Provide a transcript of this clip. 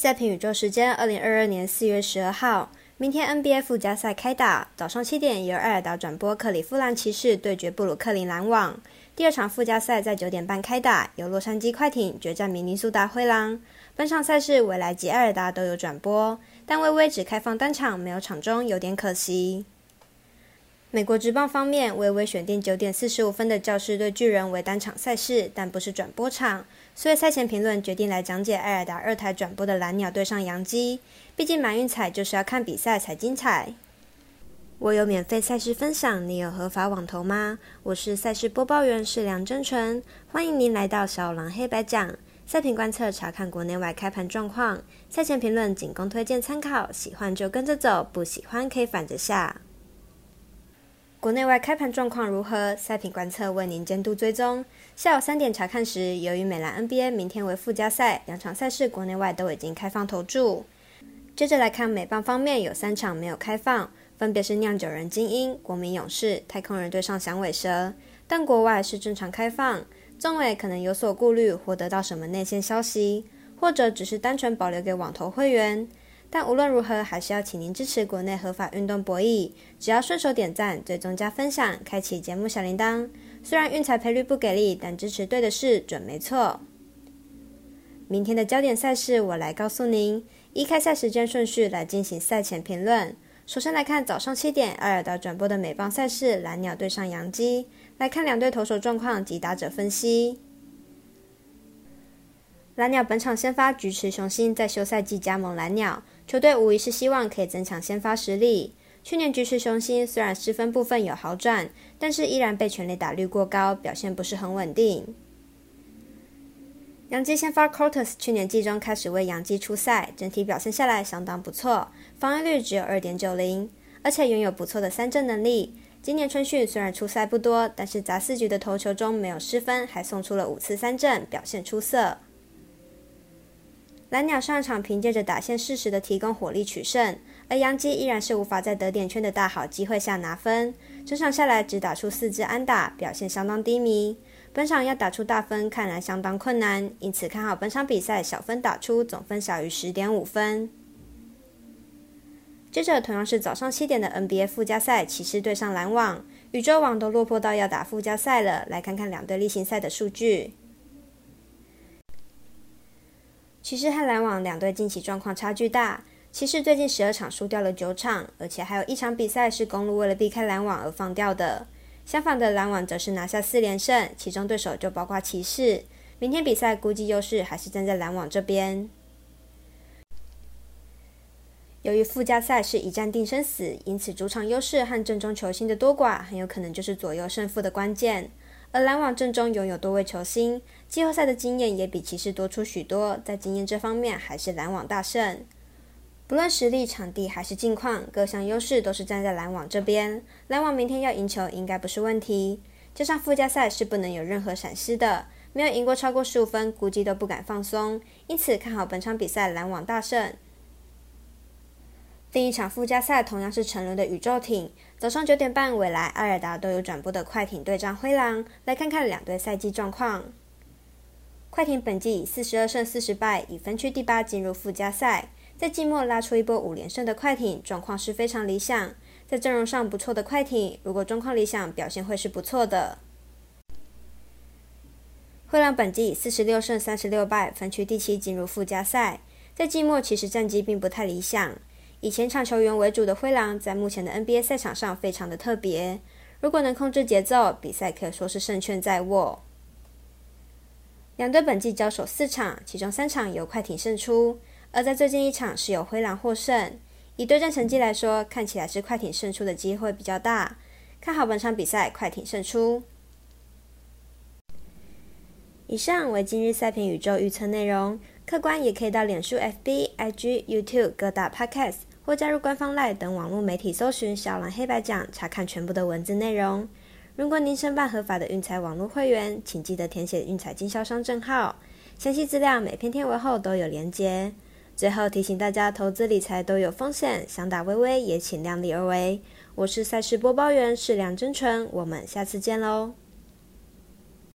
赛平宇宙时间，二零二二年四月十二号，明天 NBA 附加赛开打，早上七点由艾尔达转播克里夫兰骑士对决布鲁克林篮网。第二场附加赛在九点半开打，由洛杉矶快艇决战明尼苏达灰狼。本场赛事未来及艾尔达都有转播，但微微只开放单场，没有场中，有点可惜。美国职棒方面，微微选定九点四十五分的教士对巨人为单场赛事，但不是转播场。所以赛前评论决定来讲解艾尔达二台转播的蓝鸟对上洋基。毕竟满运彩就是要看比赛才精彩。我有免费赛事分享，你有合法网投吗？我是赛事播报员是梁真纯，欢迎您来到小狼黑白讲赛评观测，查看国内外开盘状况。赛前评论仅供推荐参考，喜欢就跟着走，不喜欢可以反着下。国内外开盘状况如何？赛品观测为您监督追踪。下午三点查看时，由于美兰 NBA 明天为附加赛，两场赛事国内外都已经开放投注。接着来看美棒方面，有三场没有开放，分别是酿酒人精英、国民勇士、太空人对上响尾蛇。但国外是正常开放，中委可能有所顾虑或得到什么内线消息，或者只是单纯保留给网投会员。但无论如何，还是要请您支持国内合法运动博弈。只要顺手点赞、追踪加分享、开启节目小铃铛。虽然运彩赔率不给力，但支持对的事准没错。明天的焦点赛事，我来告诉您。依开赛时间顺序来进行赛前评论。首先来看早上七点艾尔达转播的美棒赛事，蓝鸟对上洋基。来看两队投手状况及打者分析。蓝鸟本场先发菊池雄心，在休赛季加盟蓝鸟。球队无疑是希望可以增强先发实力。去年局池雄心虽然失分部分有好转，但是依然被全垒打率过高，表现不是很稳定。杨基先发 Cortez 去年季中开始为杨基出赛，整体表现下来相当不错，防御率只有二点九零，而且拥有不错的三振能力。今年春训虽然出赛不多，但是砸四局的投球中没有失分，还送出了五次三振，表现出色。蓝鸟上场凭借着打线适时的提供火力取胜，而杨基依然是无法在得点圈的大好机会下拿分。整场下来只打出四支安打，表现相当低迷。本场要打出大分看来相当困难，因此看好本场比赛小分打出，总分小于十点五分。接着同样是早上七点的 NBA 附加赛，骑士对上篮网，宇宙网都落魄到要打附加赛了。来看看两队例行赛的数据。骑士和篮网两队近期状况差距大，骑士最近十二场输掉了九场，而且还有一场比赛是公路为了避开篮网而放掉的。相反的，篮网则是拿下四连胜，其中对手就包括骑士。明天比赛估计优势还是站在篮网这边。由于附加赛是一战定生死，因此主场优势和阵中球星的多寡很有可能就是左右胜负的关键。而篮网阵中拥有多位球星，季后赛的经验也比骑士多出许多，在经验这方面还是篮网大胜。不论实力、场地还是近况，各项优势都是站在篮网这边。篮网明天要赢球应该不是问题，加上附加赛是不能有任何闪失的，没有赢过超过十五分，估计都不敢放松。因此看好本场比赛篮网大胜。另一场附加赛同样是沉沦的宇宙艇，早上九点半，未来、艾尔达都有转播的快艇对战灰狼。来看看两队赛季状况。快艇本季以四十二胜四十败，以分区第八进入附加赛。在季末拉出一波五连胜的快艇，状况是非常理想。在阵容上不错的快艇，如果状况理想，表现会是不错的。灰狼本季以四十六胜三十六败，分区第七进入附加赛。在季末其实战绩并不太理想。以前场球员为主的灰狼，在目前的 NBA 赛场上非常的特别。如果能控制节奏，比赛可以说是胜券在握。两队本季交手四场，其中三场由快艇胜出，而在最近一场是由灰狼获胜。以对战成绩来说，看起来是快艇胜出的机会比较大。看好本场比赛快艇胜出。以上为今日赛评宇宙预测内容，客观也可以到脸书、FB、IG、YouTube 各大 Podcast。或加入官方 LINE 等网络媒体搜寻“小蓝黑白奖”，查看全部的文字内容。如果您申办合法的运彩网络会员，请记得填写运彩经销商证号。详细资料每篇天文后都有连接。最后提醒大家，投资理财都有风险，想打微微也请量力而为。我是赛事播报员，是梁真纯，我们下次见喽。